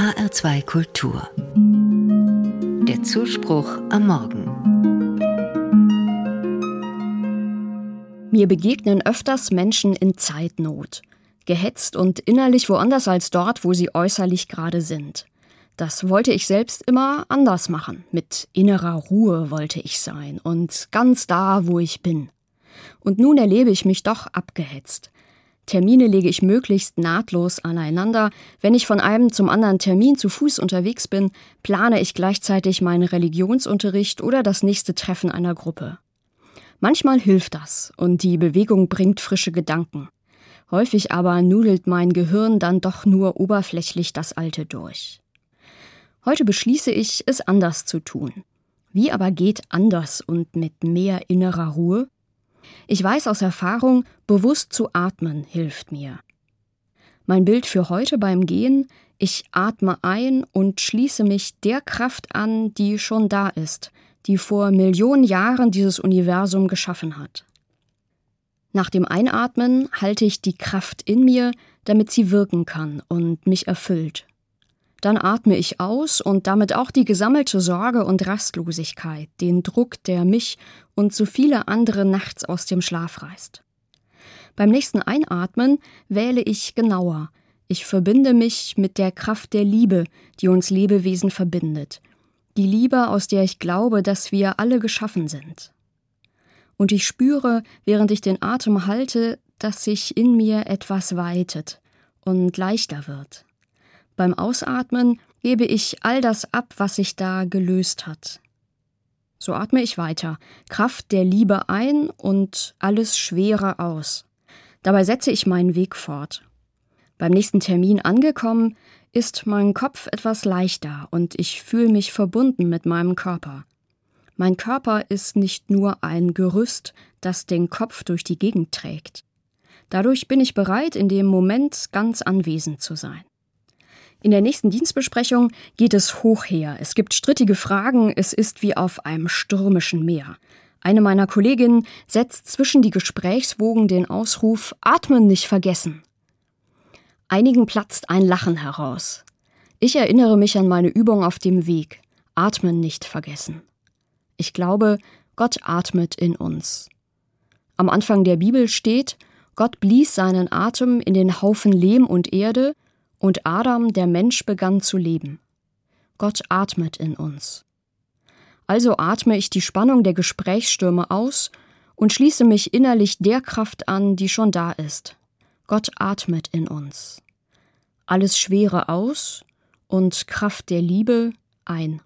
HR2 Kultur. Der Zuspruch am Morgen. Mir begegnen öfters Menschen in Zeitnot, gehetzt und innerlich woanders als dort, wo sie äußerlich gerade sind. Das wollte ich selbst immer anders machen. Mit innerer Ruhe wollte ich sein und ganz da, wo ich bin. Und nun erlebe ich mich doch abgehetzt. Termine lege ich möglichst nahtlos aneinander. Wenn ich von einem zum anderen Termin zu Fuß unterwegs bin, plane ich gleichzeitig meinen Religionsunterricht oder das nächste Treffen einer Gruppe. Manchmal hilft das und die Bewegung bringt frische Gedanken. Häufig aber nudelt mein Gehirn dann doch nur oberflächlich das Alte durch. Heute beschließe ich, es anders zu tun. Wie aber geht anders und mit mehr innerer Ruhe? Ich weiß aus Erfahrung, bewusst zu atmen hilft mir. Mein Bild für heute beim Gehen, ich atme ein und schließe mich der Kraft an, die schon da ist, die vor Millionen Jahren dieses Universum geschaffen hat. Nach dem Einatmen halte ich die Kraft in mir, damit sie wirken kann und mich erfüllt. Dann atme ich aus und damit auch die gesammelte Sorge und Rastlosigkeit, den Druck, der mich und so viele andere nachts aus dem Schlaf reißt. Beim nächsten Einatmen wähle ich genauer. Ich verbinde mich mit der Kraft der Liebe, die uns Lebewesen verbindet. Die Liebe, aus der ich glaube, dass wir alle geschaffen sind. Und ich spüre, während ich den Atem halte, dass sich in mir etwas weitet und leichter wird. Beim Ausatmen gebe ich all das ab, was sich da gelöst hat. So atme ich weiter, Kraft der Liebe ein und alles Schwere aus. Dabei setze ich meinen Weg fort. Beim nächsten Termin angekommen, ist mein Kopf etwas leichter und ich fühle mich verbunden mit meinem Körper. Mein Körper ist nicht nur ein Gerüst, das den Kopf durch die Gegend trägt. Dadurch bin ich bereit, in dem Moment ganz anwesend zu sein. In der nächsten Dienstbesprechung geht es hoch her. Es gibt strittige Fragen, es ist wie auf einem stürmischen Meer. Eine meiner Kolleginnen setzt zwischen die Gesprächswogen den Ausruf Atmen nicht vergessen. Einigen platzt ein Lachen heraus. Ich erinnere mich an meine Übung auf dem Weg. Atmen nicht vergessen. Ich glaube, Gott atmet in uns. Am Anfang der Bibel steht, Gott blies seinen Atem in den Haufen Lehm und Erde und Adam, der Mensch, begann zu leben. Gott atmet in uns. Also atme ich die Spannung der Gesprächsstürme aus und schließe mich innerlich der Kraft an, die schon da ist. Gott atmet in uns. Alles Schwere aus und Kraft der Liebe ein.